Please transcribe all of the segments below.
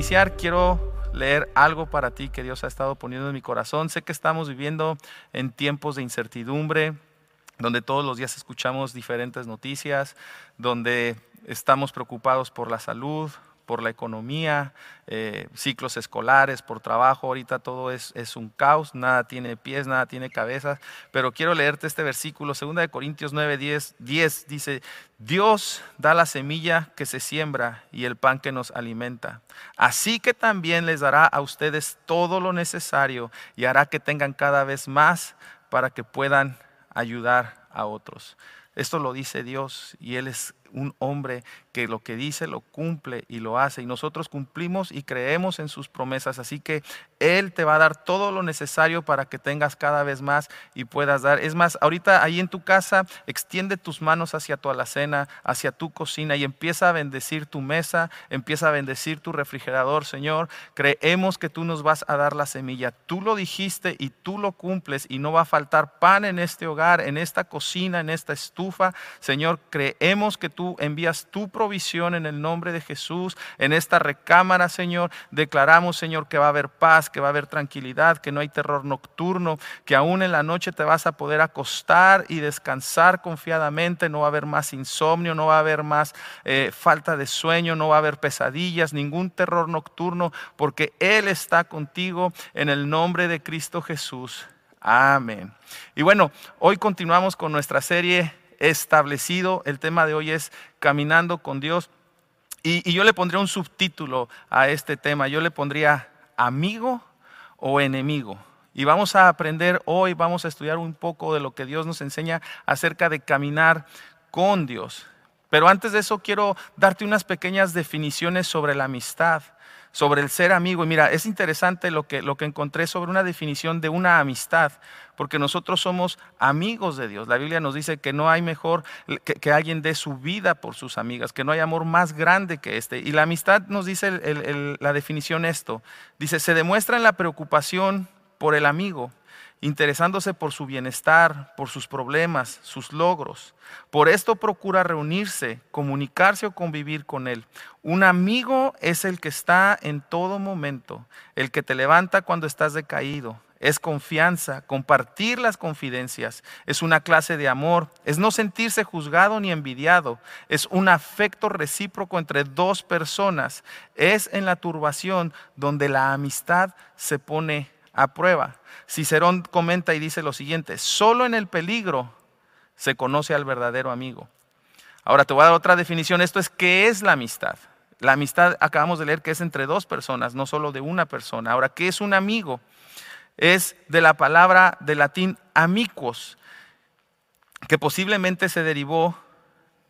Iniciar, quiero leer algo para ti que Dios ha estado poniendo en mi corazón. Sé que estamos viviendo en tiempos de incertidumbre, donde todos los días escuchamos diferentes noticias, donde estamos preocupados por la salud, por la economía, eh, ciclos escolares, por trabajo. Ahorita todo es, es, un caos, nada tiene pies, nada tiene cabezas. Pero quiero leerte este versículo, 2 Corintios 9, 10, 10 dice, Dios da la semilla que se siembra y el pan que nos alimenta. Así que también les dará a ustedes todo lo necesario y hará que tengan cada vez más para que puedan ayudar a otros. Esto lo dice Dios y Él es un hombre que lo que dice lo cumple y lo hace. Y nosotros cumplimos y creemos en sus promesas. Así que Él te va a dar todo lo necesario para que tengas cada vez más y puedas dar. Es más, ahorita ahí en tu casa, extiende tus manos hacia tu alacena, hacia tu cocina y empieza a bendecir tu mesa, empieza a bendecir tu refrigerador, Señor. Creemos que tú nos vas a dar la semilla. Tú lo dijiste y tú lo cumples y no va a faltar pan en este hogar, en esta cocina, en esta estufa. Señor, creemos que tú envías tu provisión en el nombre de Jesús. En esta recámara, Señor, declaramos, Señor, que va a haber paz, que va a haber tranquilidad, que no hay terror nocturno, que aún en la noche te vas a poder acostar y descansar confiadamente. No va a haber más insomnio, no va a haber más eh, falta de sueño, no va a haber pesadillas, ningún terror nocturno, porque Él está contigo en el nombre de Cristo Jesús. Amén. Y bueno, hoy continuamos con nuestra serie establecido. El tema de hoy es caminando con Dios. Y, yo le pondría un subtítulo a este tema. Yo le pondría amigo o enemigo. Y vamos a aprender hoy, vamos a estudiar un poco de lo que Dios nos enseña acerca de caminar con Dios. Pero antes de eso quiero darte unas pequeñas definiciones sobre la amistad sobre el ser amigo. Y mira, es interesante lo que, lo que encontré sobre una definición de una amistad, porque nosotros somos amigos de Dios. La Biblia nos dice que no hay mejor que, alguien dé su vida por sus amigas, que no hay amor más grande que este. Y la amistad nos dice la definición esto. Dice, se demuestra en la preocupación por el amigo interesándose por su bienestar, por sus problemas, sus logros. Por esto procura reunirse, comunicarse o convivir con él. Un amigo es el que está en todo momento, el que te levanta cuando estás decaído. Es confianza, compartir las confidencias, es una clase de amor, es no sentirse juzgado ni envidiado, es un afecto recíproco entre dos personas, es en la turbación donde la amistad se pone a prueba. Cicerón comenta y dice lo siguiente, solo en el peligro se conoce al verdadero amigo. Ahora te voy a dar otra definición, esto es qué es la amistad. La amistad acabamos de leer que es entre dos personas, no solo de una persona. Ahora, ¿qué es un amigo? Es de la palabra de latín amicus, que posiblemente se derivó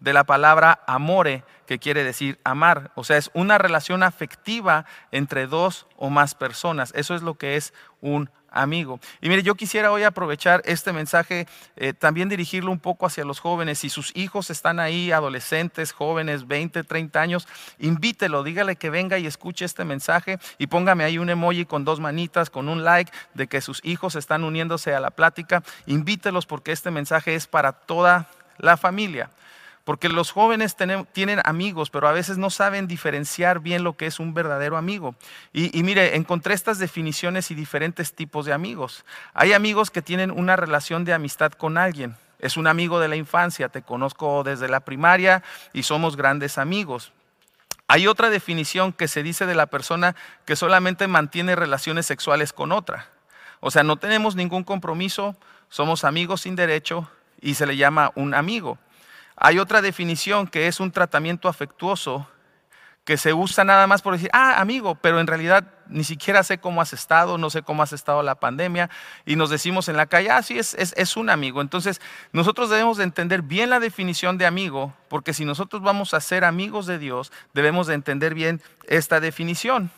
de la palabra amore, que quiere decir amar. O sea, es una relación afectiva entre dos o más personas. Eso es lo que es un amigo. Y mire, yo quisiera hoy aprovechar este mensaje, eh, también dirigirlo un poco hacia los jóvenes. Si sus hijos están ahí, adolescentes, jóvenes, 20, 30 años, invítelo, dígale que venga y escuche este mensaje y póngame ahí un emoji con dos manitas, con un like de que sus hijos están uniéndose a la plática. Invítelos porque este mensaje es para toda la familia. Porque los jóvenes tienen amigos, pero a veces no saben diferenciar bien lo que es un verdadero amigo. Y, mire, encontré estas definiciones y diferentes tipos de amigos. Hay amigos que tienen una relación de amistad con alguien. Es un amigo de la infancia, te conozco desde la primaria y somos grandes amigos. Hay otra definición que se dice de la persona que solamente mantiene relaciones sexuales con otra. O sea, no tenemos ningún compromiso, somos amigos sin derecho y se le llama un amigo. Hay otra definición que es un tratamiento afectuoso que se usa nada más por decir, ah, amigo, pero en realidad ni siquiera sé cómo has estado, no sé cómo has estado la pandemia, y nos decimos en la calle, ah, sí, es, es, un amigo. Entonces, nosotros debemos de entender bien la definición de amigo, porque si nosotros vamos a ser amigos de Dios, debemos de entender bien esta definición.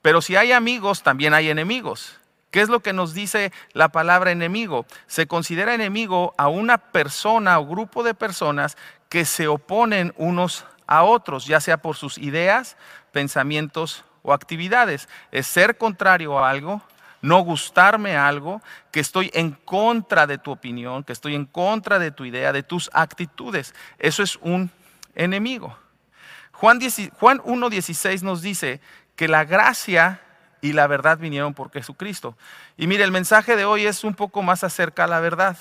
Pero si hay amigos, también hay enemigos. ¿Qué es lo que nos dice la palabra enemigo? Se considera enemigo a una persona o grupo de personas que se oponen unos a otros, ya sea por sus ideas, pensamientos o actividades. Es ser contrario a algo, no gustarme algo, que estoy en contra de tu opinión, que estoy en contra de tu idea, de tus actitudes. Eso es un enemigo. Juan, 1.16 nos dice que la gracia y la verdad vinieron por Jesucristo. Y mire, el mensaje de hoy es un poco más acerca de la verdad.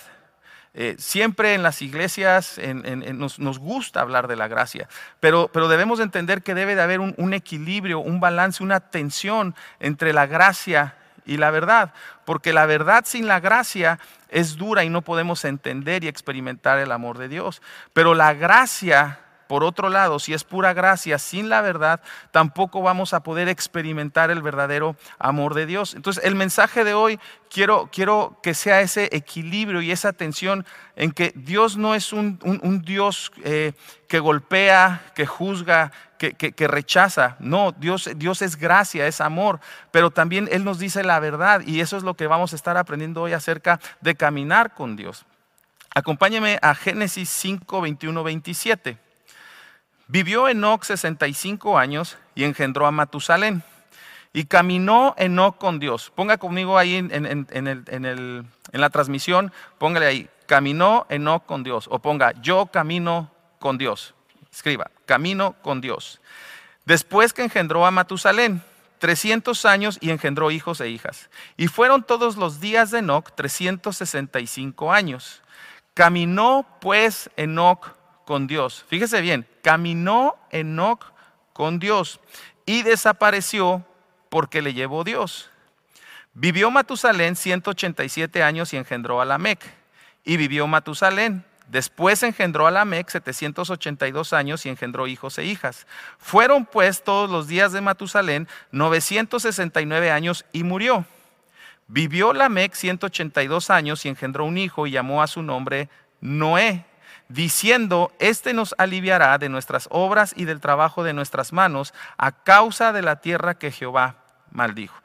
Eh, siempre en las iglesias nos, gusta hablar de la gracia, pero, pero debemos entender que debe de haber un, un, equilibrio, un balance, una tensión entre la gracia y la verdad, porque la verdad sin la gracia es dura y no podemos entender y experimentar el amor de Dios, pero la gracia por otro lado, si es pura gracia sin la verdad, tampoco vamos a poder experimentar el verdadero amor de Dios. Entonces, el mensaje de hoy quiero, quiero que sea ese equilibrio y esa tensión en que Dios no es un, Dios eh, que golpea, que juzga, que, que, rechaza. No, Dios, Dios es gracia, es amor, pero también Él nos dice la verdad y eso es lo que vamos a estar aprendiendo hoy acerca de caminar con Dios. Acompáñeme a Génesis 5, 21, 27. Vivió Enoc 65 años y engendró a Matusalén. Y caminó Enoc con Dios. Ponga conmigo ahí en, la transmisión, póngale ahí, caminó Enoc con Dios. O ponga, yo camino con Dios. Escriba, camino con Dios. Después que engendró a Matusalén, 300 años y engendró hijos e hijas. Y fueron todos los días de Enoc 365 años. Caminó pues Enoc con Dios. Fíjese bien, caminó Enoc con Dios y desapareció porque le llevó Dios. Vivió Matusalén 187 años y engendró a Lamec. Y vivió Matusalén. Después engendró a Lamec 782 años y engendró hijos e hijas. Fueron pues todos los días de Matusalén 969 años y murió. Vivió Lamec 182 años y engendró un hijo y llamó a su nombre Noé diciendo, Este nos aliviará de nuestras obras y del trabajo de nuestras manos a causa de la tierra que Jehová maldijo.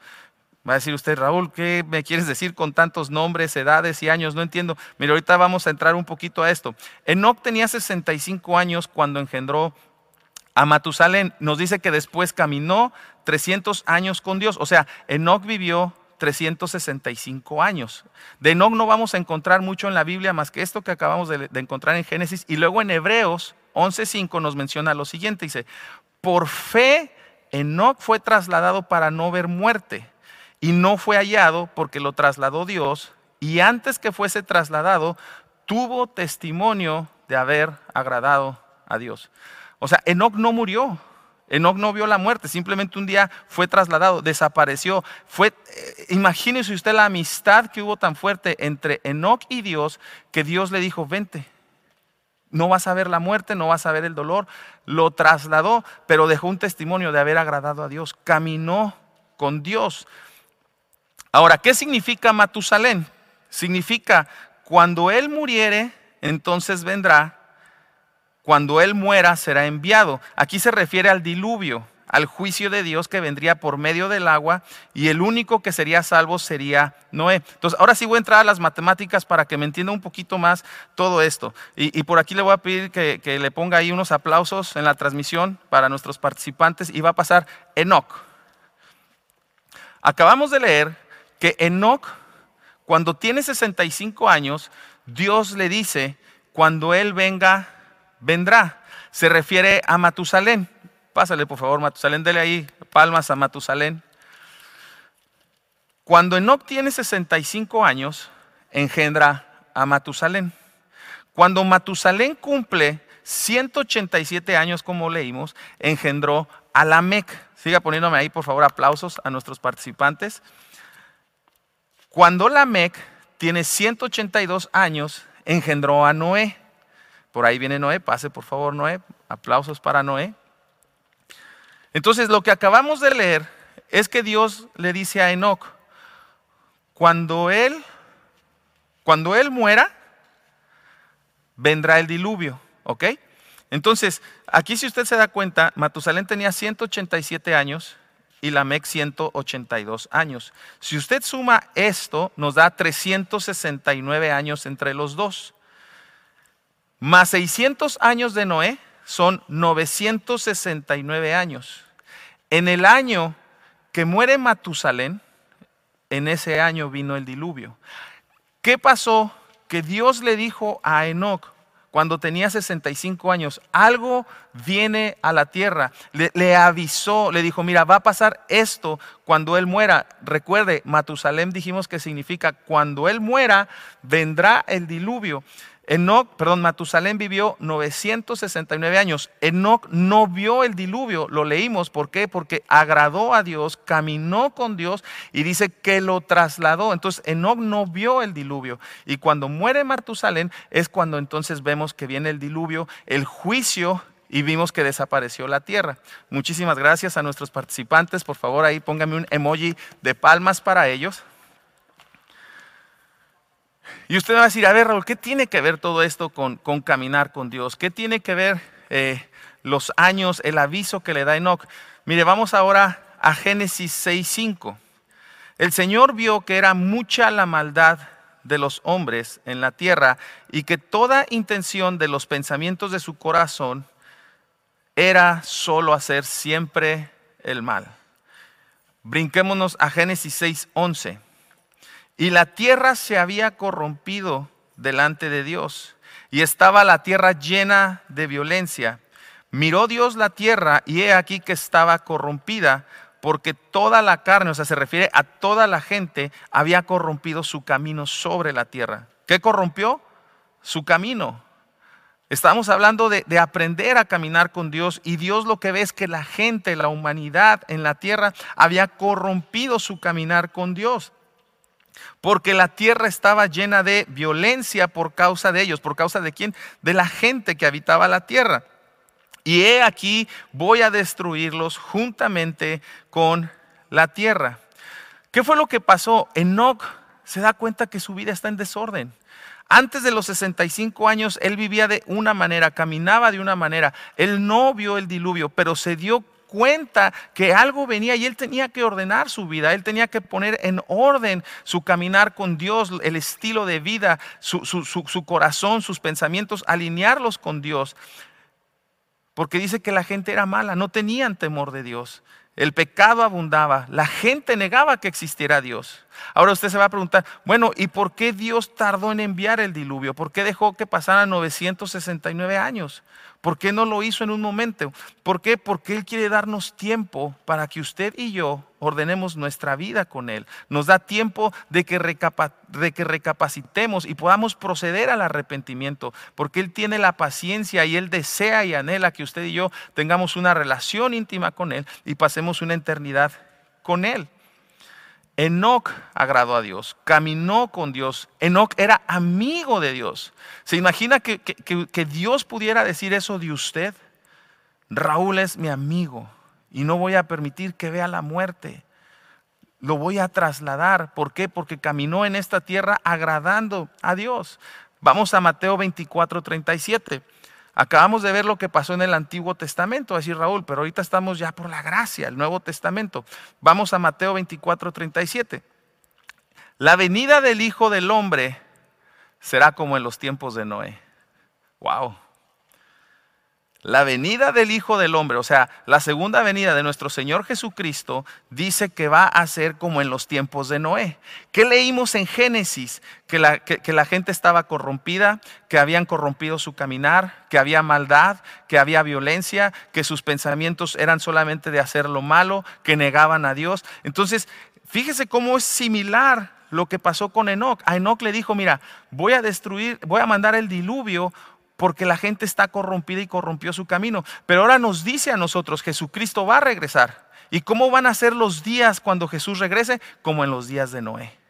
Va a decir usted, Raúl, ¿qué me quieres decir con tantos nombres, edades y años? No entiendo. Mire, ahorita vamos a entrar un poquito a esto. Enoch tenía 65 años cuando engendró a Matusalén. Nos dice que después caminó 300 años con Dios. O sea, Enoch vivió 365 años. De Enoch no vamos a encontrar mucho en la Biblia más que esto que acabamos de, encontrar en Génesis. Y luego en Hebreos 11.5 nos menciona lo siguiente. Dice, por fe Enoch fue trasladado para no ver muerte y no fue hallado porque lo trasladó Dios y antes que fuese trasladado tuvo testimonio de haber agradado a Dios. O sea, Enoch no murió. Enoch no vio la muerte, simplemente un día fue trasladado, desapareció. Fue, eh, imagínese usted la amistad que hubo tan fuerte entre Enoch y Dios que Dios le dijo, vente. No vas a ver la muerte, no vas a ver el dolor. Lo trasladó, pero dejó un testimonio de haber agradado a Dios. Caminó con Dios. Ahora, ¿qué significa Matusalén? Significa cuando él muriere, entonces vendrá cuando Él muera será enviado. Aquí se refiere al diluvio, al juicio de Dios que vendría por medio del agua y el único que sería salvo sería Noé. Entonces, ahora sí voy a entrar a las matemáticas para que me entienda un poquito más todo esto. Y, por aquí le voy a pedir que, que, le ponga ahí unos aplausos en la transmisión para nuestros participantes y va a pasar Enoch. Acabamos de leer que Enoch, cuando tiene 65 años, Dios le dice, cuando Él venga vendrá. Se refiere a Matusalén. Pásale, por favor, Matusalén, dele ahí palmas a Matusalén. Cuando Enoch tiene 65 años, engendra a Matusalén. Cuando Matusalén cumple 187 años, como leímos, engendró a Lamec. Siga poniéndome ahí, por favor, aplausos a nuestros participantes. Cuando Lamec tiene 182 años, engendró a Noé. Por ahí viene Noé, pase por favor Noé, aplausos para Noé. Entonces lo que acabamos de leer es que Dios le dice a Enoch, cuando él, cuando él muera, vendrá el diluvio, ¿ok? Entonces, aquí si usted se da cuenta, Matusalén tenía 187 años y Lamec 182 años. Si usted suma esto, nos da 369 años entre los dos. Más 600 años de Noé son 969 años. En el año que muere Matusalén, en ese año vino el diluvio. ¿Qué pasó? Que Dios le dijo a Enoch, cuando tenía 65 años, algo viene a la tierra. Le, avisó, le dijo, mira, va a pasar esto cuando él muera. Recuerde, Matusalem dijimos que significa cuando él muera, vendrá el diluvio. Enoch, perdón, Matusalén vivió 969 años. Enoch no vio el diluvio, lo leímos. ¿Por qué? Porque agradó a Dios, caminó con Dios y dice que lo trasladó. Entonces, Enoch no vio el diluvio. Y cuando muere Matusalén es cuando entonces vemos que viene el diluvio, el juicio y vimos que desapareció la tierra. Muchísimas gracias a nuestros participantes. Por favor, ahí póngame un emoji de palmas para ellos. Y usted va a decir, a ver, Raúl, ¿qué tiene que ver todo esto con, caminar con Dios? ¿Qué tiene que ver eh, los años, el aviso que le da Enoch? Mire, vamos ahora a Génesis 6.5. El Señor vio que era mucha la maldad de los hombres en la tierra y que toda intención de los pensamientos de su corazón era solo hacer siempre el mal. Brinquémonos a Génesis 6.11. Y la tierra se había corrompido delante de Dios y estaba la tierra llena de violencia. Miró Dios la tierra y he aquí que estaba corrompida porque toda la carne, o sea, se refiere a toda la gente, había corrompido su camino sobre la tierra. ¿Qué corrompió? Su camino. Estamos hablando de, de, aprender a caminar con Dios y Dios lo que ve es que la gente, la humanidad en la tierra había corrompido su caminar con Dios porque la tierra estaba llena de violencia por causa de ellos. ¿Por causa de quién? De la gente que habitaba la tierra. Y he aquí, voy a destruirlos juntamente con la tierra. ¿Qué fue lo que pasó? Enoch se da cuenta que su vida está en desorden. Antes de los 65 años, él vivía de una manera, caminaba de una manera. Él no vio el diluvio, pero se dio cuenta que algo venía y él tenía que ordenar su vida, él tenía que poner en orden su caminar con Dios, el estilo de vida, su, corazón, sus pensamientos, alinearlos con Dios. Porque dice que la gente era mala, no tenían temor de Dios. El pecado abundaba, la gente negaba que existiera Dios. Ahora usted se va a preguntar, bueno, ¿y por qué Dios tardó en enviar el diluvio? ¿Por qué dejó que pasaran 969 años? ¿Por qué no lo hizo en un momento? ¿Por qué? Porque Él quiere darnos tiempo para que usted y yo ordenemos nuestra vida con Él. Nos da tiempo de que, de que recapacitemos y podamos proceder al arrepentimiento, porque Él tiene la paciencia y Él desea y anhela que usted y yo tengamos una relación íntima con Él y pasemos una eternidad con Él. Enoch agradó a Dios, caminó con Dios. Enoch era amigo de Dios. ¿Se imagina que, que, Dios pudiera decir eso de usted? Raúl es mi amigo y no voy a permitir que vea la muerte. Lo voy a trasladar. ¿Por qué? Porque caminó en esta tierra agradando a Dios. Vamos a Mateo 24, 37. Acabamos de ver lo que pasó en el Antiguo Testamento, decir Raúl, pero ahorita estamos ya por la gracia, el Nuevo Testamento. Vamos a Mateo 24, 37. La venida del Hijo del Hombre será como en los tiempos de Noé. Wow. La venida del Hijo del Hombre, o sea, la segunda venida de nuestro Señor Jesucristo, dice que va a ser como en los tiempos de Noé. ¿Qué leímos en Génesis? Que la, que la, gente estaba corrompida, que habían corrompido su caminar, que había maldad, que había violencia, que sus pensamientos eran solamente de hacer lo malo, que negaban a Dios. Entonces, fíjese cómo es similar lo que pasó con Enoch. A Enoch le dijo, mira, voy a destruir, voy a mandar el diluvio porque la gente está corrompida y corrompió su camino. Pero ahora nos dice a nosotros, Jesucristo va a regresar. ¿Y cómo van a ser los días cuando Jesús regrese? Como en los días de Noé.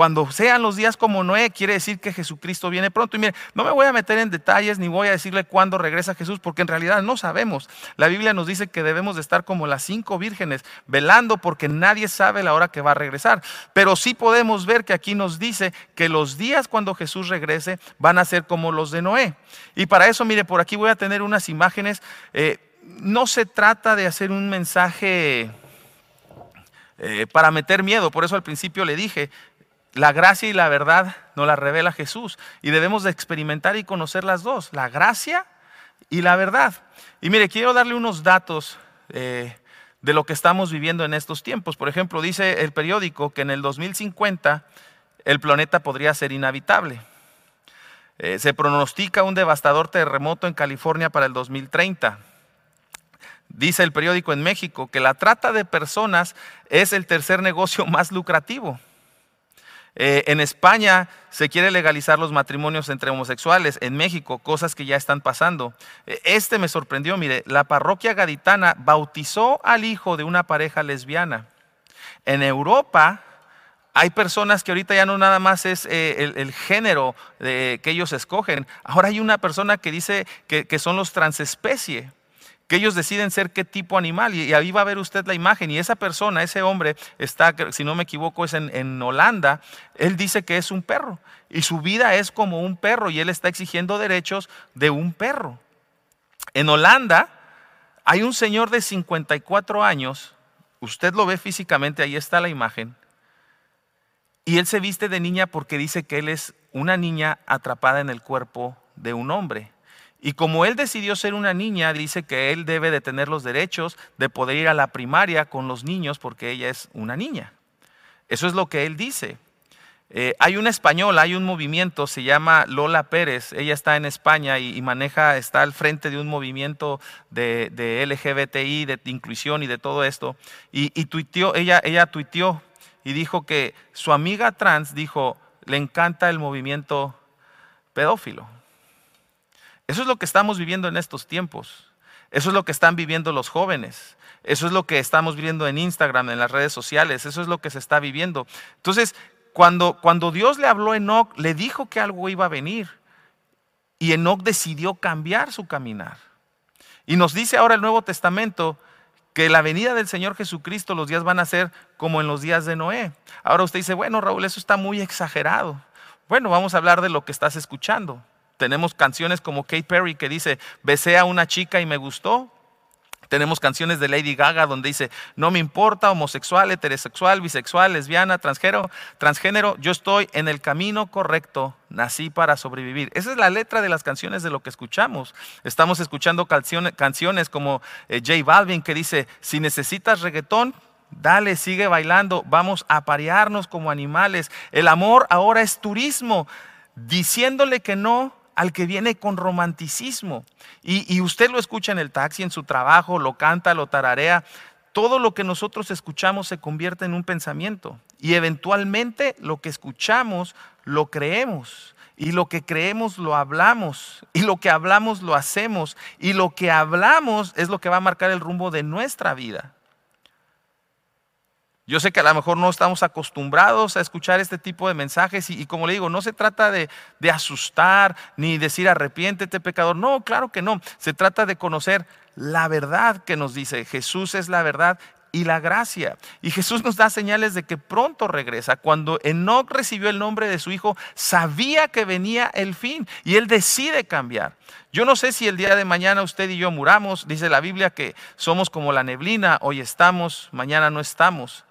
Cuando sean los días como Noé, quiere decir que Jesucristo viene pronto. Y mire, no me voy a meter en detalles ni voy a decirle cuándo regresa Jesús, porque en realidad no sabemos. La Biblia nos dice que debemos de estar como las cinco vírgenes, velando porque nadie sabe la hora que va a regresar. Pero sí podemos ver que aquí nos dice que los días cuando Jesús regrese van a ser como los de Noé. Y para eso, mire, por aquí voy a tener unas imágenes. Eh, no se trata de hacer un mensaje... Eh, para meter miedo. Por eso al principio le dije, la gracia y la verdad nos la revela Jesús y debemos de experimentar y conocer las dos, la gracia y la verdad. Y mire, quiero darle unos datos eh, de lo que estamos viviendo en estos tiempos. Por ejemplo, dice el periódico que en el 2050 el planeta podría ser inhabitable. Eh, se pronostica un devastador terremoto en California para el 2030. Dice el periódico en México que la trata de personas es el tercer negocio más lucrativo. Eh, en España se quiere legalizar los matrimonios entre homosexuales. En México, cosas que ya están pasando. Eh, este me sorprendió, mire, la parroquia gaditana bautizó al hijo de una pareja lesbiana. En Europa hay personas que ahorita ya no nada más es eh, el, género que ellos escogen. Ahora hay una persona que dice que, que son los transespecie que ellos deciden ser qué tipo animal. Y, ahí va a ver usted la imagen. Y esa persona, ese hombre, está, si no me equivoco, es en, en, Holanda. Él dice que es un perro. Y su vida es como un perro. Y él está exigiendo derechos de un perro. En Holanda hay un señor de 54 años. Usted lo ve físicamente, ahí está la imagen. Y él se viste de niña porque dice que él es una niña atrapada en el cuerpo de un hombre. Y como él decidió ser una niña, dice que él debe de tener los derechos de poder ir a la primaria con los niños porque ella es una niña. Eso es lo que él dice. Eh, hay una española, hay un movimiento, se llama Lola Pérez, ella está en España y, maneja, está al frente de un movimiento de, LGBTI, de, inclusión y de todo esto. Y, y tuiteó, ella, ella tuiteó y dijo que su amiga trans dijo, le encanta el movimiento pedófilo. Eso es lo que estamos viviendo en estos tiempos. Eso es lo que están viviendo los jóvenes. Eso es lo que estamos viviendo en Instagram, en las redes sociales. Eso es lo que se está viviendo. Entonces, cuando, cuando Dios le habló a Enoch, le dijo que algo iba a venir. Y Enoch decidió cambiar su caminar. Y nos dice ahora el Nuevo Testamento que la venida del Señor Jesucristo, los días van a ser como en los días de Noé. Ahora usted dice, bueno, Raúl, eso está muy exagerado. Bueno, vamos a hablar de lo que estás escuchando. Tenemos canciones como Kate Perry que dice, besé a una chica y me gustó. Tenemos canciones de Lady Gaga donde dice, no me importa, homosexual, heterosexual, bisexual, lesbiana, transgénero, transgénero, yo estoy en el camino correcto, nací para sobrevivir. Esa es la letra de las canciones de lo que escuchamos. Estamos escuchando canciones, como eh, J Balvin que dice, si necesitas reggaetón, Dale, sigue bailando, vamos a parearnos como animales. El amor ahora es turismo, diciéndole que no al que viene con romanticismo. Y, usted lo escucha en el taxi, en su trabajo, lo canta, lo tararea. Todo lo que nosotros escuchamos se convierte en un pensamiento. Y eventualmente lo que escuchamos lo creemos. Y lo que creemos lo hablamos. Y lo que hablamos lo hacemos. Y lo que hablamos es lo que va a marcar el rumbo de nuestra vida. Yo sé que a lo mejor no estamos acostumbrados a escuchar este tipo de mensajes y, como le digo, no se trata de, de, asustar ni decir arrepiéntete pecador. No, claro que no. Se trata de conocer la verdad que nos dice. Jesús es la verdad y la gracia. Y Jesús nos da señales de que pronto regresa. Cuando Enoch recibió el nombre de su hijo, sabía que venía el fin y él decide cambiar. Yo no sé si el día de mañana usted y yo muramos. Dice la Biblia que somos como la neblina, hoy estamos, mañana no estamos.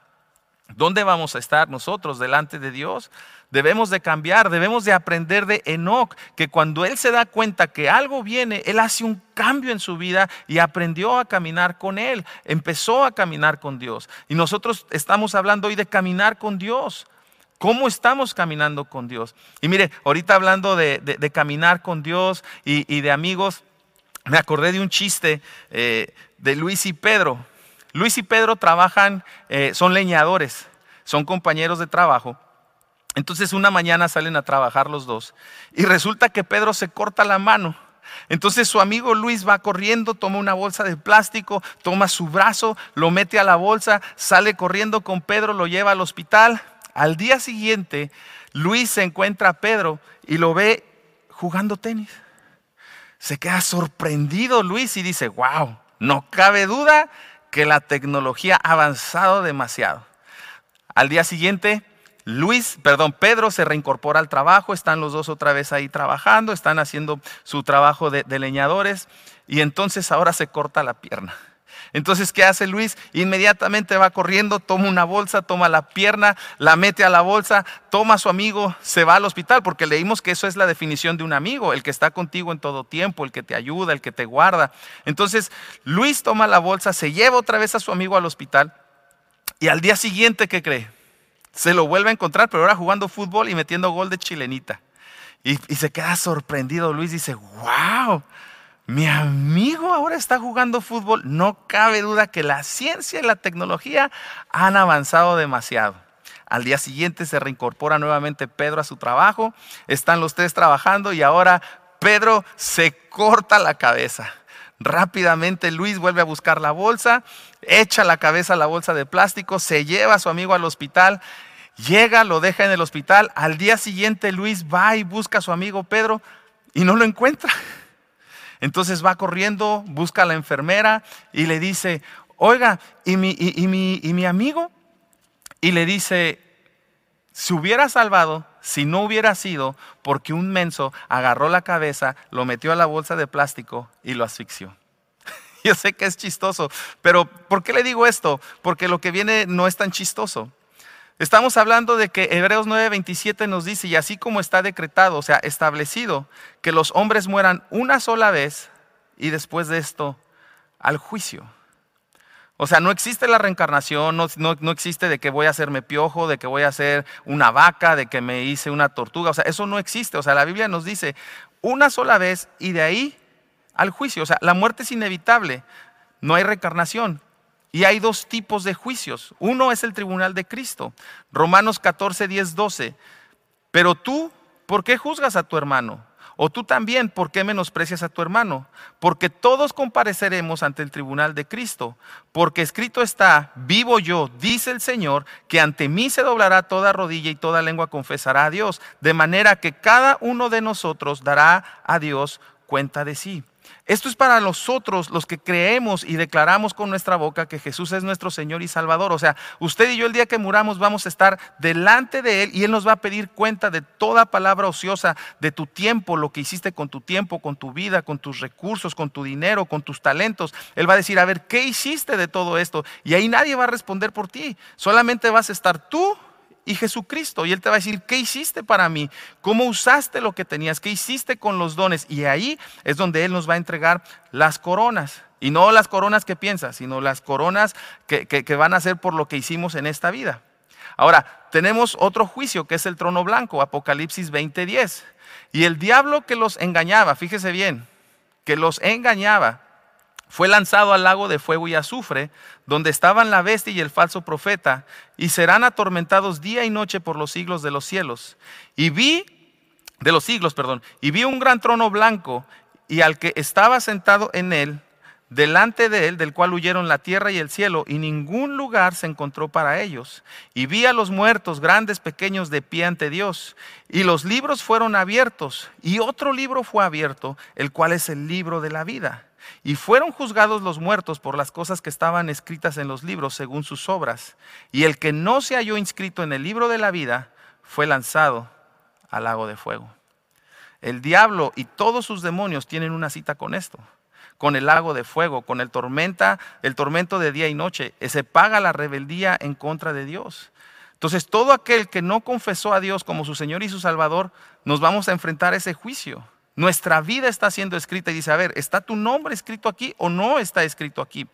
¿Dónde vamos a estar nosotros delante de Dios? Debemos de cambiar, debemos de aprender de Enoch, que cuando él se da cuenta que algo viene, él hace un cambio en su vida y aprendió a caminar con él, empezó a caminar con Dios. Y nosotros estamos hablando hoy de caminar con Dios. ¿Cómo estamos caminando con Dios? Y mire, ahorita hablando de, caminar con Dios y, de amigos, me acordé de un chiste eh, de Luis y Pedro. Luis y Pedro trabajan, eh, son leñadores, son compañeros de trabajo. Entonces una mañana salen a trabajar los dos y resulta que Pedro se corta la mano. Entonces su amigo Luis va corriendo, toma una bolsa de plástico, toma su brazo, lo mete a la bolsa, sale corriendo con Pedro, lo lleva al hospital. Al día siguiente, Luis se encuentra a Pedro y lo ve jugando tenis. Se queda sorprendido Luis y dice, wow, no cabe duda que la tecnología ha avanzado demasiado. Al día siguiente, Luis, perdón, Pedro se reincorpora al trabajo, están los dos otra vez ahí trabajando, están haciendo su trabajo de, de leñadores y entonces ahora se corta la pierna. Entonces, ¿qué hace Luis? Inmediatamente va corriendo, toma una bolsa, toma la pierna, la mete a la bolsa, toma a su amigo, se va al hospital, porque leímos que eso es la definición de un amigo, el que está contigo en todo tiempo, el que te ayuda, el que te guarda. Entonces, Luis toma la bolsa, se lleva otra vez a su amigo al hospital y al día siguiente, ¿qué cree? Se lo vuelve a encontrar, pero ahora jugando fútbol y metiendo gol de chilenita. Y, y se queda sorprendido. Luis dice, wow, mi amigo ahora está jugando fútbol. No cabe duda que la ciencia y la tecnología han avanzado demasiado. Al día siguiente se reincorpora nuevamente Pedro a su trabajo. Están los tres trabajando y ahora Pedro se corta la cabeza. Rápidamente Luis vuelve a buscar la bolsa, echa la cabeza a la bolsa de plástico, se lleva a su amigo al hospital, llega, lo deja en el hospital. Al día siguiente Luis va y busca a su amigo Pedro y no lo encuentra. Entonces va corriendo, busca a la enfermera y le dice, oiga, ¿y mi, y, mi, y mi amigo? Y le dice, se hubiera salvado si no hubiera sido porque un menso agarró la cabeza, lo metió a la bolsa de plástico y lo asfixió. Yo sé que es chistoso, pero ¿por qué le digo esto? Porque lo que viene no es tan chistoso. Estamos hablando de que Hebreos 9:27 nos dice, y así como está decretado, o sea, establecido, que los hombres mueran una sola vez y después de esto al juicio. O sea, no existe la reencarnación, no, no, existe de que voy a hacerme piojo, de que voy a ser una vaca, de que me hice una tortuga. O sea, eso no existe. O sea, la Biblia nos dice una sola vez y de ahí al juicio. O sea, la muerte es inevitable. No hay reencarnación. Y hay dos tipos de juicios. Uno es el tribunal de Cristo. Romanos 14, 10, 12. Pero tú, ¿por qué juzgas a tu hermano? O tú también, ¿por qué menosprecias a tu hermano? Porque todos compareceremos ante el tribunal de Cristo. Porque escrito está, vivo yo, dice el Señor, que ante mí se doblará toda rodilla y toda lengua confesará a Dios. De manera que cada uno de nosotros dará a Dios cuenta de sí. Esto es para nosotros los que creemos y declaramos con nuestra boca que Jesús es nuestro Señor y Salvador. O sea, usted y yo el día que muramos vamos a estar delante de Él y Él nos va a pedir cuenta de toda palabra ociosa, de tu tiempo, lo que hiciste con tu tiempo, con tu vida, con tus recursos, con tu dinero, con tus talentos. Él va a decir, a ver, ¿qué hiciste de todo esto? Y ahí nadie va a responder por ti. Solamente vas a estar tú y Jesucristo. Y Él te va a decir, ¿qué hiciste para mí? ¿Cómo usaste lo que tenías? ¿Qué hiciste con los dones? Y ahí es donde Él nos va a entregar las coronas. Y no las coronas que piensas, sino las coronas que, que van a ser por lo que hicimos en esta vida. Ahora, tenemos otro juicio que es el trono blanco, Apocalipsis 20:10. Y el diablo que los engañaba, fíjese bien, que los engañaba, fue lanzado al lago de fuego y azufre, donde estaban la bestia y el falso profeta, y serán atormentados día y noche por los siglos de los cielos. Y vi, de los siglos, perdón, y vi un gran trono blanco, y al que estaba sentado en él, delante de él, del cual huyeron la tierra y el cielo, y ningún lugar se encontró para ellos. Y vi a los muertos, grandes, pequeños, de pie ante Dios. Y los libros fueron abiertos, y otro libro fue abierto, el cual es el libro de la vida. Y fueron juzgados los muertos por las cosas que estaban escritas en los libros según sus obras. Y el que no se halló inscrito en el libro de la vida fue lanzado al lago de fuego. El diablo y todos sus demonios tienen una cita con esto, con el lago de fuego, con el tormenta, el tormento de día y noche. Se paga la rebeldía en contra de Dios. Entonces, todo aquel que no confesó a Dios como su Señor y su Salvador, nos vamos a enfrentar a ese juicio. Nuestra vida está siendo escrita y dice, a ver, ¿está tu nombre escrito aquí o no está escrito aquí?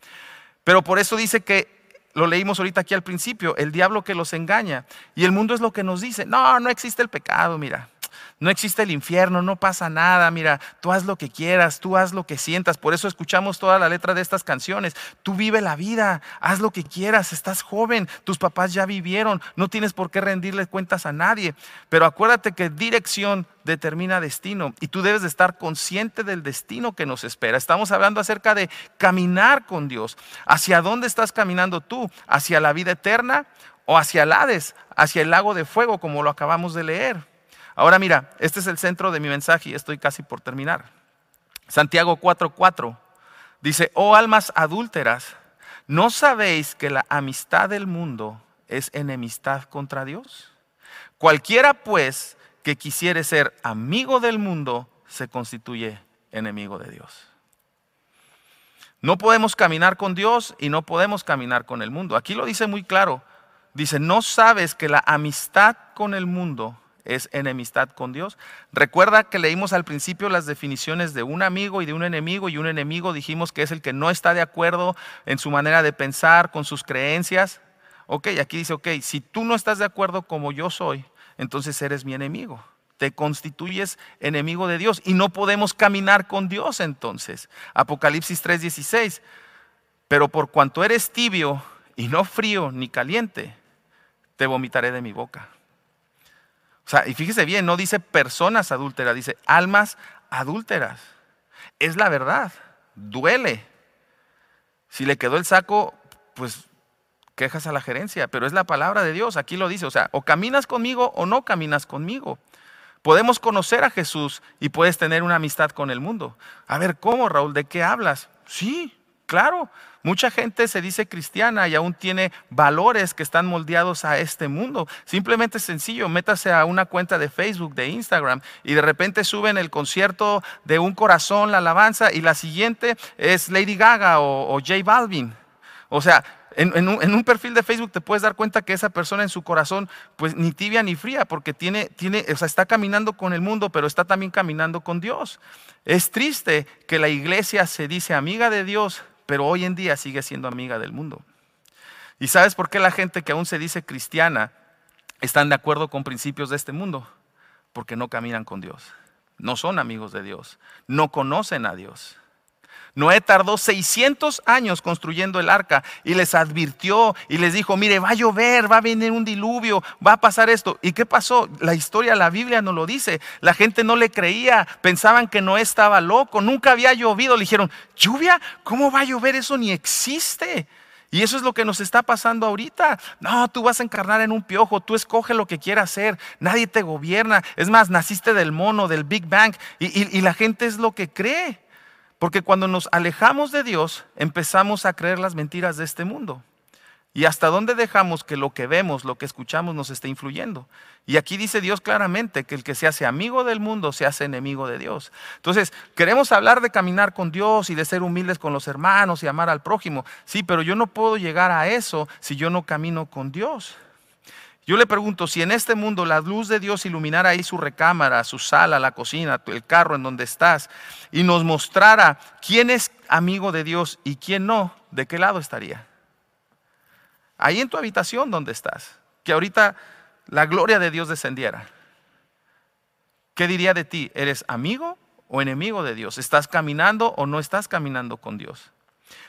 Pero por eso dice que, lo leímos ahorita aquí al principio, el diablo que los engaña. Y el mundo es lo que nos dice, no, no existe el pecado, mira. No existe el infierno, no pasa nada, mira, tú haz lo que quieras, tú haz lo que sientas. Por eso escuchamos toda la letra de estas canciones. Tú vive la vida, haz lo que quieras, estás joven, tus papás ya vivieron, no tienes por qué rendirle cuentas a nadie. Pero acuérdate que dirección determina destino y tú debes de estar consciente del destino que nos espera. Estamos hablando acerca de caminar con Dios. ¿Hacia dónde estás caminando tú? ¿Hacia la vida eterna o hacia el Hades, hacia el lago de fuego como lo acabamos de leer? Ahora mira, este es el centro de mi mensaje y estoy casi por terminar. Santiago 4:4 dice, oh almas adúlteras, ¿no sabéis que la amistad del mundo es enemistad contra Dios? Cualquiera pues que quisiere ser amigo del mundo se constituye enemigo de Dios. No podemos caminar con Dios y no podemos caminar con el mundo. Aquí lo dice muy claro. Dice, no sabes que la amistad con el mundo es enemistad con Dios. Recuerda que leímos al principio las definiciones de un amigo y de un enemigo y un enemigo dijimos que es el que no está de acuerdo en su manera de pensar, con sus creencias. Ok, aquí dice, ok, si tú no estás de acuerdo como yo soy, entonces eres mi enemigo. te constituyes enemigo de Dios y no podemos caminar con Dios entonces. Apocalipsis 3:16. Pero por cuanto eres tibio y no frío ni caliente, te vomitaré de mi boca. O sea, y fíjese bien, no dice personas adúlteras, dice almas adúlteras. Es la verdad, duele. Si le quedó el saco, pues quejas a la gerencia, pero es la palabra de Dios, aquí lo dice, o sea, o caminas conmigo o no caminas conmigo. Podemos conocer a Jesús y puedes tener una amistad con el mundo. A ver, ¿cómo, Raúl? ¿De qué hablas? Sí, claro. Mucha gente se dice cristiana y aún tiene valores que están moldeados a este mundo. Simplemente sencillo, métase a una cuenta de Facebook, de Instagram y de repente suben el concierto de un corazón, la alabanza y la siguiente es Lady Gaga o, o J Balvin. O sea, en, un, perfil de Facebook te puedes dar cuenta que esa persona en su corazón, pues ni tibia ni fría, porque tiene, tiene, o sea, está caminando con el mundo, pero está también caminando con Dios. Es triste que la iglesia se dice amiga de Dios, pero hoy en día sigue siendo amiga del mundo. ¿Y sabes por qué la gente que aún se dice cristiana están de acuerdo con principios de este mundo? Porque no caminan con Dios, no son amigos de Dios, no conocen a Dios. Noé tardó 600 años construyendo el arca y les advirtió y les dijo, mire, va a llover, va a venir un diluvio, va a pasar esto. ¿Y qué pasó? La historia, la Biblia no lo dice. La gente no le creía, pensaban que Noé estaba loco, nunca había llovido. Le dijeron, lluvia, ¿cómo va a llover? Eso ni existe. Y eso es lo que nos está pasando ahorita. No, tú vas a encarnar en un piojo, tú escoge lo que quieras hacer, nadie te gobierna. Es más, naciste del mono, del Big Bang, y, y la gente es lo que cree. Porque cuando nos alejamos de Dios, empezamos a creer las mentiras de este mundo. ¿Y hasta dónde dejamos que lo que vemos, lo que escuchamos nos esté influyendo? Y aquí dice Dios claramente que el que se hace amigo del mundo se hace enemigo de Dios. Entonces, queremos hablar de caminar con Dios y de ser humildes con los hermanos y amar al prójimo. Sí, pero yo no puedo llegar a eso si yo no camino con Dios. Yo le pregunto, si en este mundo la luz de Dios iluminara ahí su recámara, su sala, la cocina, el carro en donde estás, y nos mostrara quién es amigo de Dios y quién no, ¿de qué lado estaría? Ahí en tu habitación donde estás, que ahorita la gloria de Dios descendiera. ¿Qué diría de ti? ¿Eres amigo o enemigo de Dios? ¿Estás caminando o no estás caminando con Dios?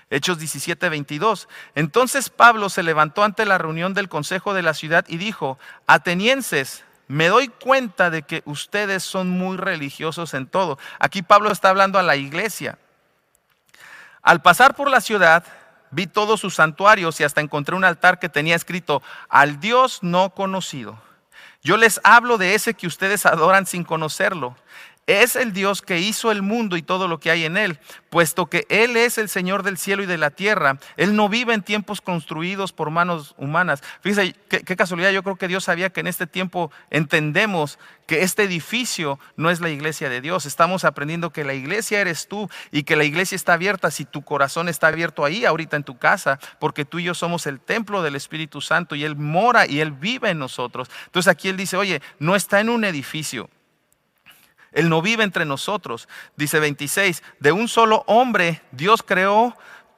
Hechos 17, 22. Entonces Pablo se levantó ante la reunión del consejo de la ciudad y dijo, atenienses, me doy cuenta de que ustedes son muy religiosos en todo. Aquí Pablo está hablando a la iglesia. Al pasar por la ciudad, vi todos sus santuarios y hasta encontré un altar que tenía escrito, al Dios no conocido. Yo les hablo de ese que ustedes adoran sin conocerlo es el Dios que hizo el mundo y todo lo que hay en él, puesto que Él es el Señor del cielo y de la tierra. Él no vive en tiempos construidos por manos humanas. Fíjense, qué, qué, casualidad, yo creo que Dios sabía que en este tiempo entendemos que este edificio no es la iglesia de Dios. Estamos aprendiendo que la iglesia eres tú y que la iglesia está abierta si tu corazón está abierto ahí, ahorita en tu casa, porque tú y yo somos el templo del Espíritu Santo y Él mora y Él vive en nosotros. Entonces aquí Él dice, oye, no está en un edificio él no vive entre nosotros. Dice 26, de un solo hombre Dios creó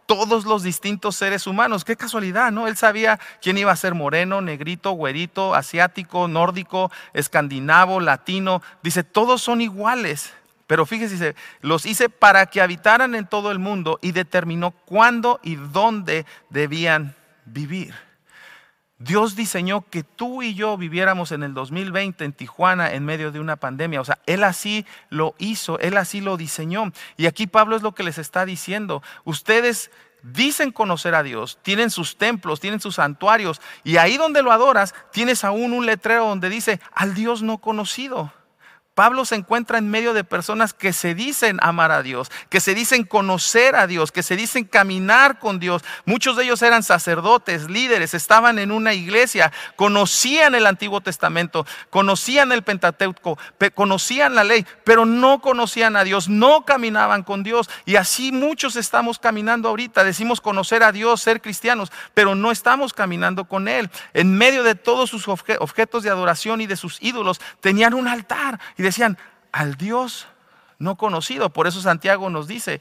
todos los distintos seres humanos. Qué casualidad, ¿no? Él sabía quién iba a ser moreno, negrito, güerito, asiático, nórdico, escandinavo, latino. Dice, todos son iguales. Pero fíjese, los hice para que habitaran en todo el mundo y determinó cuándo y dónde debían vivir. Dios diseñó que tú y yo viviéramos en el 2020 en Tijuana en medio de una pandemia. O sea, Él así lo hizo, Él así lo diseñó. Y aquí Pablo es lo que les está diciendo. Ustedes dicen conocer a Dios, tienen sus templos, tienen sus santuarios, y ahí donde lo adoras, tienes aún un letrero donde dice, al Dios no conocido. Pablo se encuentra en medio de personas que se dicen amar a Dios, que se dicen conocer a Dios, que se dicen caminar con Dios. Muchos de ellos eran sacerdotes, líderes, estaban en una iglesia, conocían el Antiguo Testamento, conocían el Pentateuco, conocían la ley, pero no conocían a Dios, no caminaban con Dios. Y así muchos estamos caminando ahorita. Decimos conocer a Dios, ser cristianos, pero no estamos caminando con Él. En medio de todos sus objetos de adoración y de sus ídolos, tenían un altar. Y decían, al Dios no conocido. Por eso Santiago nos dice,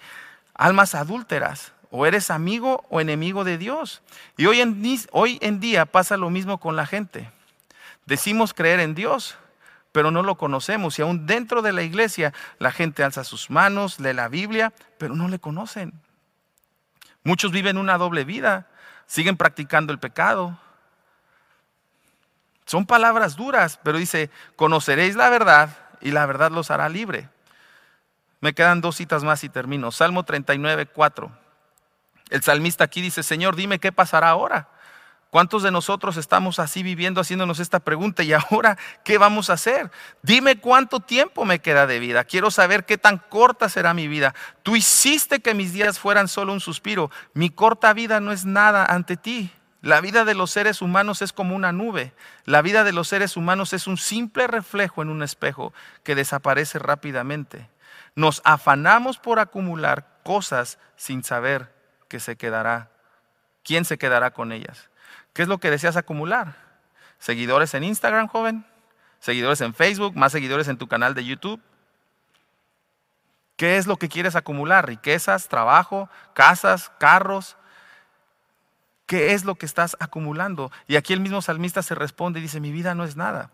almas adúlteras, o eres amigo o enemigo de Dios. Y hoy en, hoy en día pasa lo mismo con la gente. Decimos creer en Dios, pero no lo conocemos. Y aún dentro de la iglesia la gente alza sus manos, lee la Biblia, pero no le conocen. Muchos viven una doble vida, siguen practicando el pecado. Son palabras duras, pero dice, conoceréis la verdad y la verdad los hará libre. Me quedan dos citas más y termino. Salmo 39, 4. El salmista aquí dice, Señor, dime qué pasará ahora. ¿Cuántos de nosotros estamos así viviendo, haciéndonos esta pregunta? ¿Y ahora qué vamos a hacer? Dime cuánto tiempo me queda de vida. Quiero saber qué tan corta será mi vida. Tú hiciste que mis días fueran solo un suspiro. Mi corta vida no es nada ante ti. La vida de los seres humanos es como una nube. La vida de los seres humanos es un simple reflejo en un espejo que desaparece rápidamente. Nos afanamos por acumular cosas sin saber que se quedará. ¿Quién se quedará con ellas? ¿Qué es lo que deseas acumular? ¿Seguidores en Instagram, joven? ¿Seguidores en Facebook? ¿Más seguidores en tu canal de YouTube? ¿Qué es lo que quieres acumular? ¿Riquezas, trabajo, casas, carros? ¿Qué es lo que estás acumulando? Y aquí el mismo salmista se responde y dice, mi vida no es nada.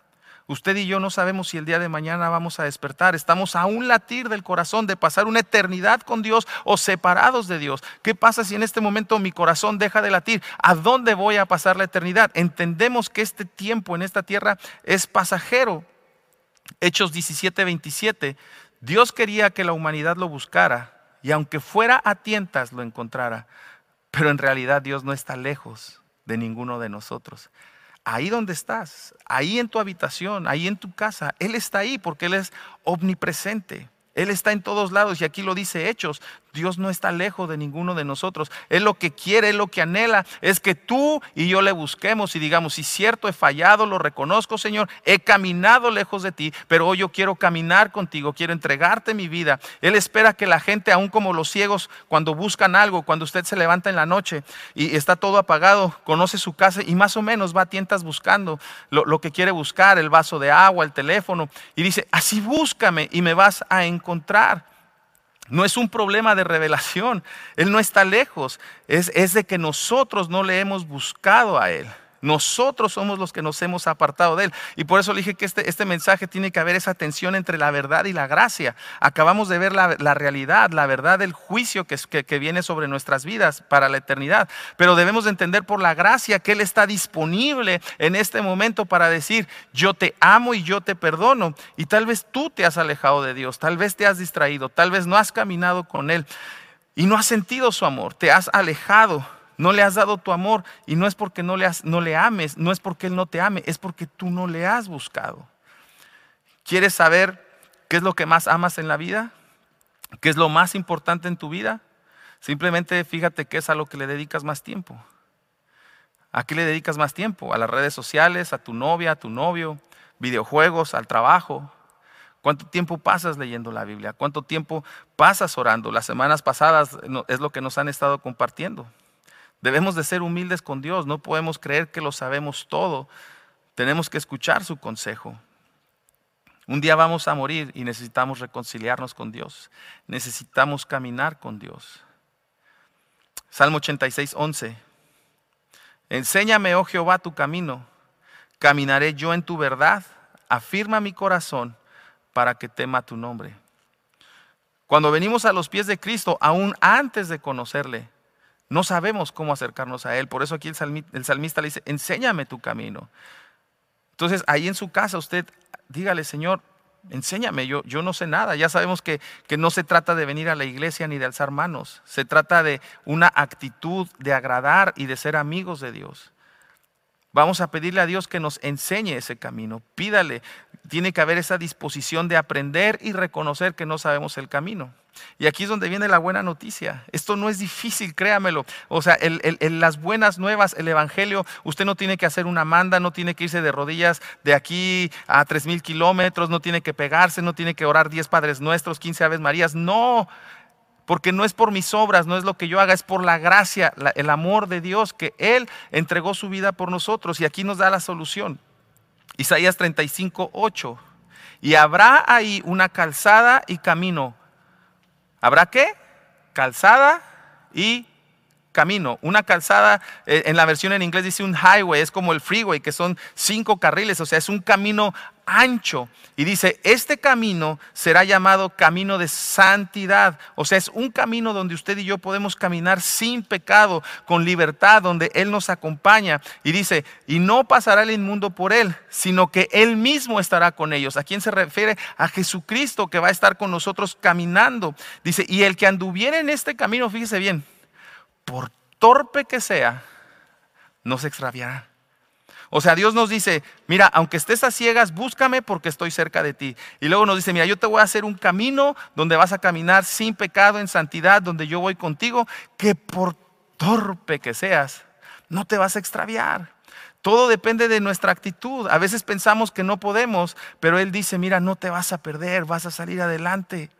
Usted y yo no sabemos si el día de mañana vamos a despertar. Estamos a un latir del corazón de pasar una eternidad con Dios o separados de Dios. ¿Qué pasa si en este momento mi corazón deja de latir? ¿A dónde voy a pasar la eternidad? Entendemos que este tiempo en esta tierra es pasajero. Hechos 17, 27. Dios quería que la humanidad lo buscara y aunque fuera a tientas lo encontrara. Pero en realidad Dios no está lejos de ninguno de nosotros ahí donde estás, ahí en tu habitación, ahí en tu casa. Él está ahí porque Él es omnipresente. Él está en todos lados y aquí lo dice Hechos. Dios no está lejos de ninguno de nosotros. Él lo que quiere, Él lo que anhela es que tú y yo le busquemos y digamos, si cierto he fallado, lo reconozco Señor, he caminado lejos de ti, pero hoy yo quiero caminar contigo, quiero entregarte mi vida. Él espera que la gente, aun como los ciegos, cuando buscan algo, cuando usted se levanta en la noche y está todo apagado, conoce su casa y más o menos va a tientas buscando lo que quiere buscar, el vaso de agua, el teléfono, y dice, así búscame y me vas a encontrar. No es un problema de revelación, Él no está lejos, es, es de que nosotros no le hemos buscado a Él. Nosotros somos los que nos hemos apartado de Él. Y por eso le dije que este, este mensaje tiene que haber esa tensión entre la verdad y la gracia. Acabamos de ver la, realidad, la verdad del juicio que, que, viene sobre nuestras vidas para la eternidad. Pero debemos de entender por la gracia que Él está disponible en este momento para decir, yo te amo y yo te perdono. Y tal vez tú te has alejado de Dios, tal vez te has distraído, tal vez no has caminado con Él y no has sentido su amor, te has alejado no le has dado tu amor y no es porque no le, no le ames, no es porque Él no te ame, es porque tú no le has buscado. ¿Quieres saber qué es lo que más amas en la vida? ¿Qué es lo más importante en tu vida? Simplemente fíjate qué es a lo que le dedicas más tiempo. ¿A qué le dedicas más tiempo? ¿A las redes sociales, a tu novia, a tu novio, videojuegos, al trabajo? ¿Cuánto tiempo pasas leyendo la Biblia? ¿Cuánto tiempo pasas orando? Las semanas pasadas es lo que nos han estado compartiendo. Debemos de ser humildes con Dios, no podemos creer que lo sabemos todo. Tenemos que escuchar su consejo. Un día vamos a morir y necesitamos reconciliarnos con Dios. Necesitamos caminar con Dios. Salmo 86, 11. Enséñame, oh Jehová, tu camino. Caminaré yo en tu verdad. Afirma mi corazón para que tema tu nombre. Cuando venimos a los pies de Cristo, aún antes de conocerle, no sabemos cómo acercarnos a Él. Por eso aquí el salmista, le dice, enséñame tu camino. Entonces, ahí en su casa usted dígale, Señor, enséñame, yo, yo no sé nada. Ya sabemos que, que, no se trata de venir a la iglesia ni de alzar manos. Se trata de una actitud de agradar y de ser amigos de Dios. Vamos a pedirle a Dios que nos enseñe ese camino. Pídale. Tiene que haber esa disposición de aprender y reconocer que no sabemos el camino. Y aquí es donde viene la buena noticia. Esto no es difícil, créamelo. O sea, en las buenas nuevas, el Evangelio, usted no tiene que hacer una manda, no tiene que irse de rodillas de aquí a tres mil kilómetros, no tiene que pegarse, no tiene que orar diez Padres Nuestros, quince Aves Marías. No, porque no es por mis obras, no es lo que yo haga, es por la gracia, el amor de Dios, que Él entregó su vida por nosotros. Y aquí nos da la solución. Isaías 35, 8. Y habrá ahí una calzada y camino ¿Habrá qué? Calzada y camino. Una calzada, eh, en la versión en inglés dice un highway, es como el freeway, que son cinco carriles, o sea, es un camino ancho. Y dice, este camino será llamado camino de santidad. O sea, es un camino donde usted y yo podemos caminar sin pecado, con libertad, donde Él nos acompaña. Y dice, y no pasará el inmundo por Él, sino que Él mismo estará con ellos. ¿A quién se refiere? A Jesucristo que va a estar con nosotros caminando. Dice, y el que anduviera en este camino, fíjese bien, por torpe que sea, no se extraviará. O sea, Dios nos dice, mira, aunque estés a ciegas, búscame porque estoy cerca de ti. Y luego nos dice, mira, yo te voy a hacer un camino donde vas a caminar sin pecado, en santidad, donde yo voy contigo, que por torpe que seas, no te vas a extraviar. Todo depende de nuestra actitud. A veces pensamos que no podemos, pero Él dice, mira, no te vas a perder, vas a salir adelante.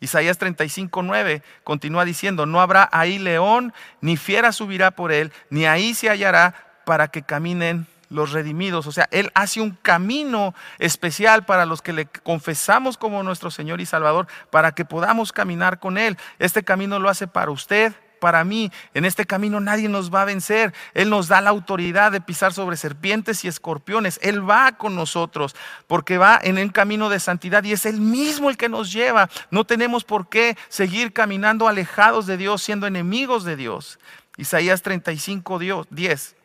Isaías 35, 9 continúa diciendo, no habrá ahí león, ni fiera subirá por él, ni ahí se hallará para que caminen los redimidos. O sea, Él hace un camino especial para los que le confesamos como nuestro Señor y Salvador, para que podamos caminar con Él. Este camino lo hace para usted, para mí. En este camino nadie nos va a vencer. Él nos da la autoridad de pisar sobre serpientes y escorpiones. Él va con nosotros porque va en el camino de santidad y es Él mismo el que nos lleva. No tenemos por qué seguir caminando alejados de Dios, siendo enemigos de Dios. Isaías 35, 10.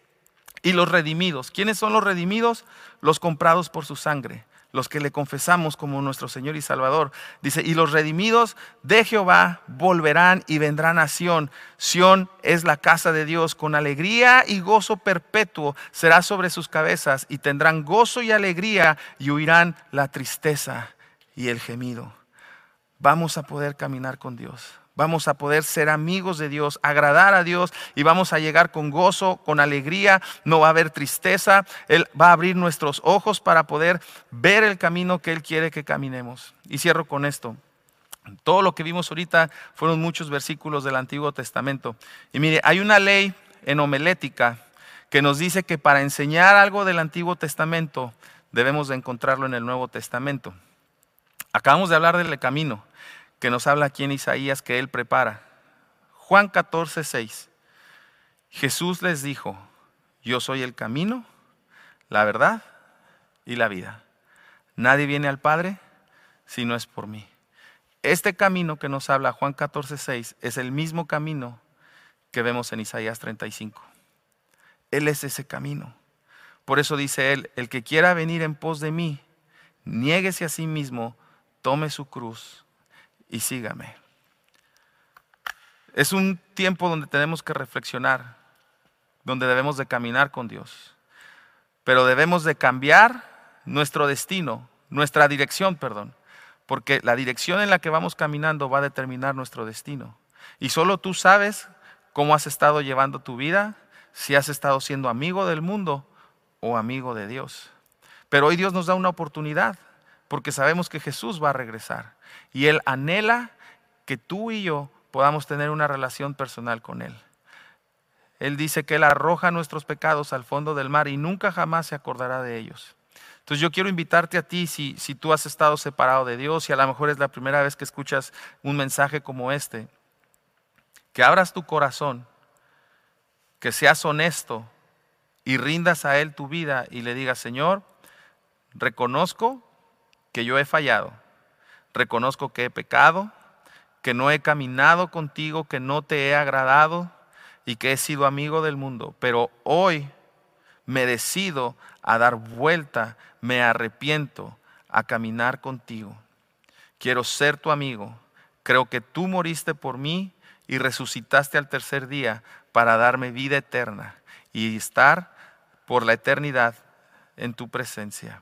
Y los redimidos. ¿Quiénes son los redimidos? Los comprados por su sangre los que le confesamos como nuestro Señor y Salvador. Dice, y los redimidos de Jehová volverán y vendrán a Sión. Sión es la casa de Dios, con alegría y gozo perpetuo será sobre sus cabezas, y tendrán gozo y alegría, y huirán la tristeza y el gemido. Vamos a poder caminar con Dios vamos a poder ser amigos de Dios, agradar a Dios y vamos a llegar con gozo, con alegría, no va a haber tristeza, Él va a abrir nuestros ojos para poder ver el camino que Él quiere que caminemos. Y cierro con esto. Todo lo que vimos ahorita fueron muchos versículos del Antiguo Testamento. Y mire, hay una ley en homelética que nos dice que para enseñar algo del Antiguo Testamento debemos de encontrarlo en el Nuevo Testamento. Acabamos de hablar del camino que nos habla aquí en Isaías que Él prepara. Juan 14, 6. Jesús les dijo, yo soy el camino, la verdad y la vida. Nadie viene al Padre si no es por mí. Este camino que nos habla Juan 14, 6 es el mismo camino que vemos en Isaías 35. Él es ese camino. Por eso dice él, el que quiera venir en pos de mí, niéguese a sí mismo, tome su cruz y sígame. Es un tiempo donde tenemos que reflexionar, donde debemos de caminar con Dios, pero debemos de cambiar nuestro destino, nuestra dirección, perdón, porque la dirección en la que vamos caminando va a determinar nuestro destino. Y solo tú sabes cómo has estado llevando tu vida, si has estado siendo amigo del mundo o amigo de Dios. Pero hoy Dios nos da una oportunidad, porque sabemos que Jesús va a regresar. Y Él anhela que tú y yo podamos tener una relación personal con Él. Él dice que Él arroja nuestros pecados al fondo del mar y nunca jamás se acordará de ellos. Entonces yo quiero invitarte a ti, si, si tú has estado separado de Dios y a lo mejor es la primera vez que escuchas un mensaje como este, que abras tu corazón, que seas honesto y rindas a Él tu vida y le digas, Señor, reconozco que yo he fallado reconozco que he pecado, que no he caminado contigo, que no te he agradado y que he sido amigo del mundo. Pero hoy me decido a dar vuelta, me arrepiento a caminar contigo. Quiero ser tu amigo. Creo que tú moriste por mí y resucitaste al tercer día para darme vida eterna y estar por la eternidad en tu presencia.